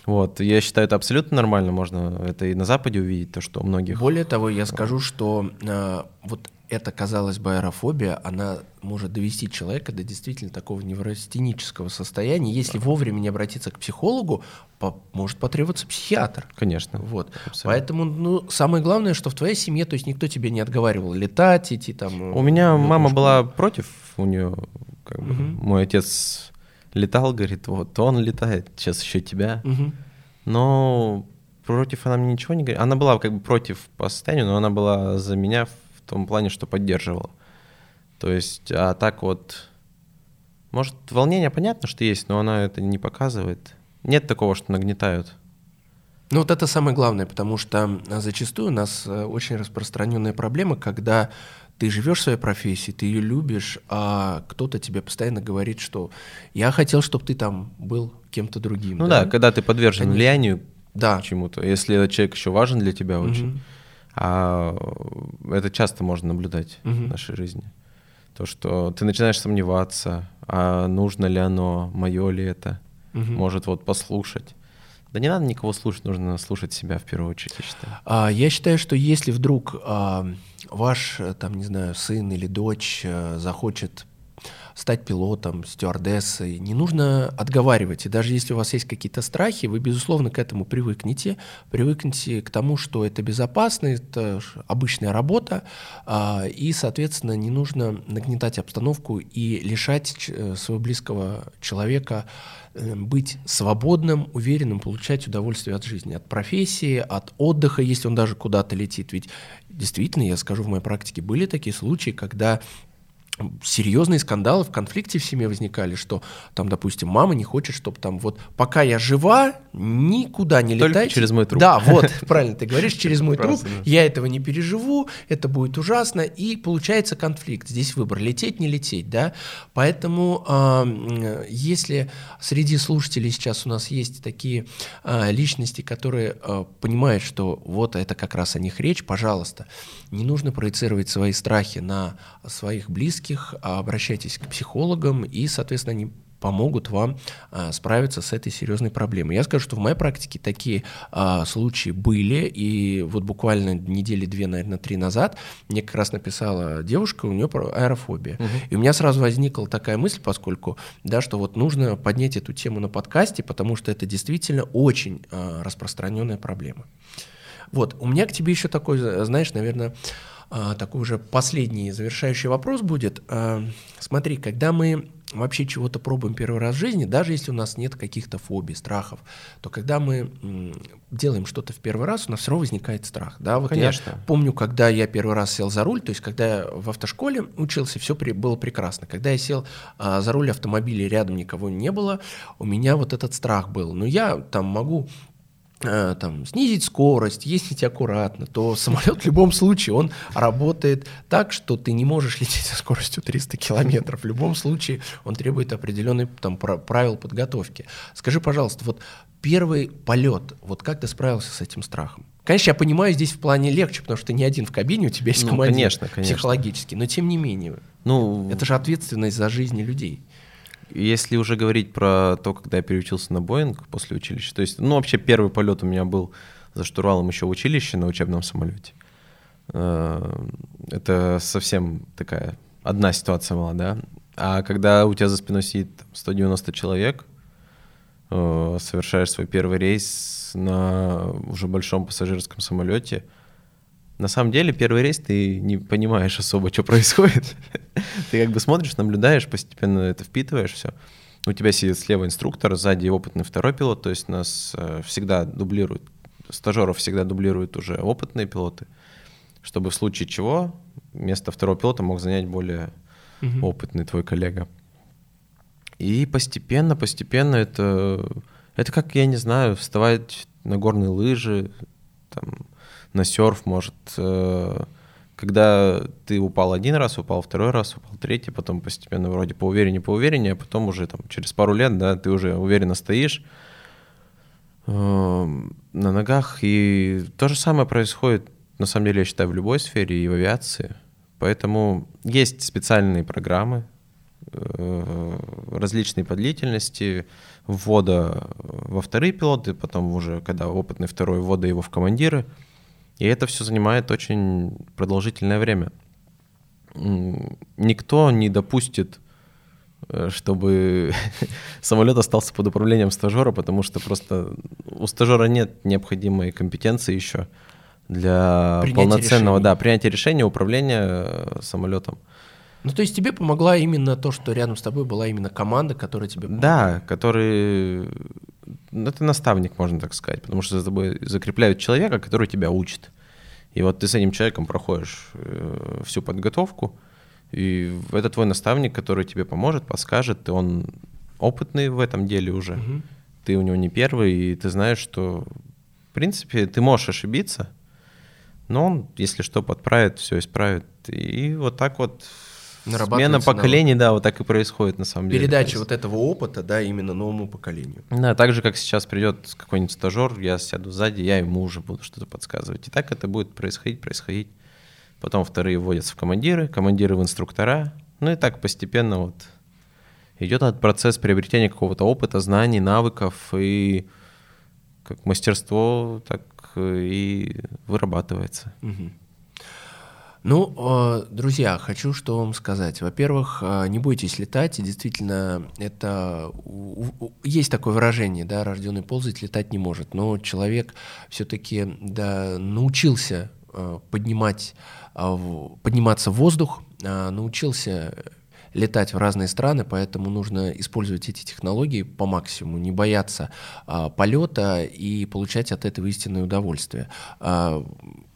Вот, я считаю, это абсолютно нормально, можно это и на Западе увидеть, то, что у многих...
Более того, я скажу, что э, вот эта, казалось бы, аэрофобия, она может довести человека до действительно такого неврастенического состояния. Если вовремя не обратиться к психологу, по, может потребоваться психиатр.
Конечно.
Вот. Абсолютно. Поэтому ну, самое главное, что в твоей семье, то есть никто тебе не отговаривал летать, идти там.
У меня мама была против, у нее как бы, угу. мой отец летал, говорит, вот он летает, сейчас еще тебя. Угу. Но против она мне ничего не говорит. Она была как бы против по состоянию, но она была за меня в том плане, что поддерживала. То есть, а так вот, может, волнение понятно, что есть, но она это не показывает. нет такого, что нагнетают.
Ну вот это самое главное, потому что зачастую у нас э, очень распространенная проблема, когда ты живешь своей профессии, ты ее любишь, а кто-то тебе постоянно говорит, что я хотел, чтобы ты там был кем-то другим.
Ну да, да когда ты подвержен Конечно. влиянию
да.
чему-то, если этот человек еще важен для тебя очень. Угу. А это часто можно наблюдать угу. в нашей жизни. То, что ты начинаешь сомневаться, а нужно ли оно, мое ли это, угу. может вот послушать. Да не надо никого слушать, нужно слушать себя в первую очередь, я считаю.
А, я считаю, что если вдруг а, ваш, э, там, не знаю, сын или дочь а, захочет стать пилотом, стюардессой, не нужно отговаривать. И даже если у вас есть какие-то страхи, вы, безусловно, к этому привыкнете. Привыкнете к тому, что это безопасно, это обычная работа, а, и, соответственно, не нужно нагнетать обстановку и лишать э, своего близкого человека э, быть свободным, уверенным, получать удовольствие от жизни, от профессии, от отдыха, если он даже куда-то летит. Ведь действительно, я скажу, в моей практике были такие случаи, когда серьезные скандалы в конфликте в семье возникали, что там, допустим, мама не хочет, чтобы там вот пока я жива, никуда не
Только через мой труп.
Да, вот, правильно ты говоришь, через мой труп, я этого не переживу, это будет ужасно, и получается конфликт. Здесь выбор, лететь, не лететь, да. Поэтому если среди слушателей сейчас у нас есть такие а, личности, которые а, понимают, что вот это как раз о них речь, пожалуйста, не нужно проецировать свои страхи на своих близких, а обращайтесь к психологам, и, соответственно, они помогут вам а, справиться с этой серьезной проблемой. Я скажу, что в моей практике такие а, случаи были, и вот буквально недели две, наверное, три назад мне как раз написала девушка, у нее аэрофобия. Угу. И у меня сразу возникла такая мысль, поскольку, да, что вот нужно поднять эту тему на подкасте, потому что это действительно очень а, распространенная проблема. Вот, у меня к тебе еще такой, знаешь, наверное, а, такой уже последний завершающий вопрос будет. А, смотри, когда мы вообще чего-то пробуем первый раз в жизни, даже если у нас нет каких-то фобий, страхов, то когда мы делаем что-то в первый раз, у нас все равно возникает страх. Да? Вот
Конечно.
Я помню, когда я первый раз сел за руль, то есть когда я в автошколе учился, все при, было прекрасно. Когда я сел а, за руль автомобиля, рядом никого не было, у меня вот этот страх был. Но я там могу там, снизить скорость, ездить аккуратно, то самолет в любом случае, он работает так, что ты не можешь лететь со скоростью 300 километров. В любом случае он требует определенных там, правил подготовки. Скажи, пожалуйста, вот первый полет, вот как ты справился с этим страхом? Конечно, я понимаю, здесь в плане легче, потому что ты не один в кабине, у тебя есть ну, командир
конечно, конечно.
психологически, но тем не менее, ну, это же ответственность за жизни людей.
Если уже говорить про то, когда я переучился на Боинг после училища, то есть, ну, вообще первый полет у меня был за штурвалом еще в училище на учебном самолете. Э, это совсем такая одна ситуация была, да. А когда у тебя за спиной сидит 190 человек, э, совершаешь свой первый рейс на уже большом пассажирском самолете – на самом деле, первый рейс ты не понимаешь особо, что происходит. ты как бы смотришь, наблюдаешь, постепенно это впитываешь все. У тебя сидит слева инструктор, сзади опытный второй пилот, то есть нас э, всегда дублируют, стажеров всегда дублируют уже опытные пилоты, чтобы в случае чего место второго пилота мог занять более угу. опытный твой коллега. И постепенно, постепенно это, это как, я не знаю, вставать на горные лыжи, там, на серф, может, э, когда ты упал один раз, упал второй раз, упал третий, потом постепенно вроде поувереннее, поувереннее, а потом уже там через пару лет, да, ты уже уверенно стоишь э, на ногах, и то же самое происходит, на самом деле, я считаю, в любой сфере и в авиации. Поэтому есть специальные программы, э, различные по длительности, ввода во вторые пилоты, потом уже, когда опытный второй, ввода его в командиры – и это все занимает очень продолжительное время. Никто не допустит, э, чтобы самолет остался под управлением стажера, потому что просто у стажера нет необходимой компетенции еще для принятия полноценного решений. да, принятия решения, управления э, самолетом.
Ну, то есть тебе помогла именно то, что рядом с тобой была именно команда, которая тебе помогла?
Да, который ну, это наставник, можно так сказать, потому что за тобой закрепляют человека, который тебя учит. И вот ты с этим человеком проходишь э, всю подготовку, и это твой наставник, который тебе поможет, подскажет, и он опытный в этом деле уже. Угу. ты у него не первый, и ты знаешь, что, в принципе, ты можешь ошибиться, но он, если что, подправит, все исправит. И вот так вот смена поколений, да, вот так и происходит на самом
деле. Передача вот этого опыта, да, именно новому поколению.
Да, так же, как сейчас придет какой-нибудь стажер, я сяду сзади, я ему уже буду что-то подсказывать. И так это будет происходить, происходить. Потом вторые вводятся в командиры, командиры в инструктора. Ну и так постепенно вот идет этот процесс приобретения какого-то опыта, знаний, навыков, и как мастерство так и вырабатывается.
Угу. Ну, э, друзья, хочу что вам сказать. Во-первых, э, не бойтесь летать. Действительно, это есть такое выражение, да, рожденный ползать летать не может. Но человек все-таки да, научился э, поднимать, подниматься в воздух, научился летать в разные страны, поэтому нужно использовать эти технологии по максимуму, не бояться а, полета и получать от этого истинное удовольствие. А,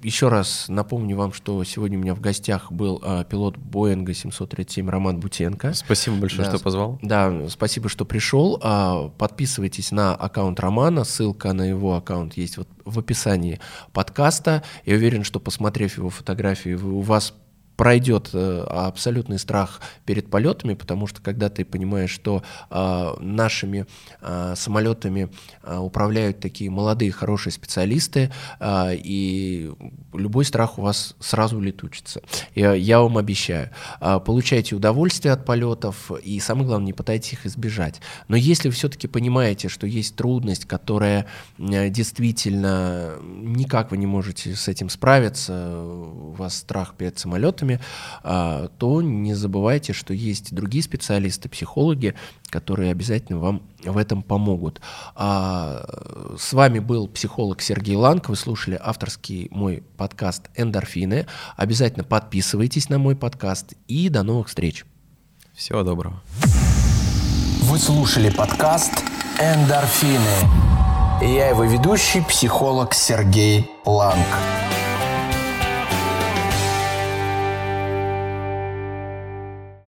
еще раз напомню вам, что сегодня у меня в гостях был а, пилот Боинга 737 Роман Бутенко.
Спасибо большое, да, что позвал.
Да, спасибо, что пришел. А, подписывайтесь на аккаунт Романа, ссылка на его аккаунт есть вот в описании подкаста. Я уверен, что посмотрев его фотографии, у вас пройдет э, абсолютный страх перед полетами, потому что когда ты понимаешь, что э, нашими э, самолетами э, управляют такие молодые хорошие специалисты, э, и любой страх у вас сразу улетучится. Я, я вам обещаю. Э, получайте удовольствие от полетов, и самое главное, не пытайтесь их избежать. Но если вы все-таки понимаете, что есть трудность, которая э, действительно никак вы не можете с этим справиться, у вас страх перед самолетами, пациентами, а, то не забывайте, что есть другие специалисты, психологи, которые обязательно вам в этом помогут. А, с вами был психолог Сергей Ланг. Вы слушали авторский мой подкаст «Эндорфины». Обязательно подписывайтесь на мой подкаст и до новых встреч.
Всего доброго.
Вы слушали подкаст «Эндорфины». Я его ведущий, психолог Сергей Ланг.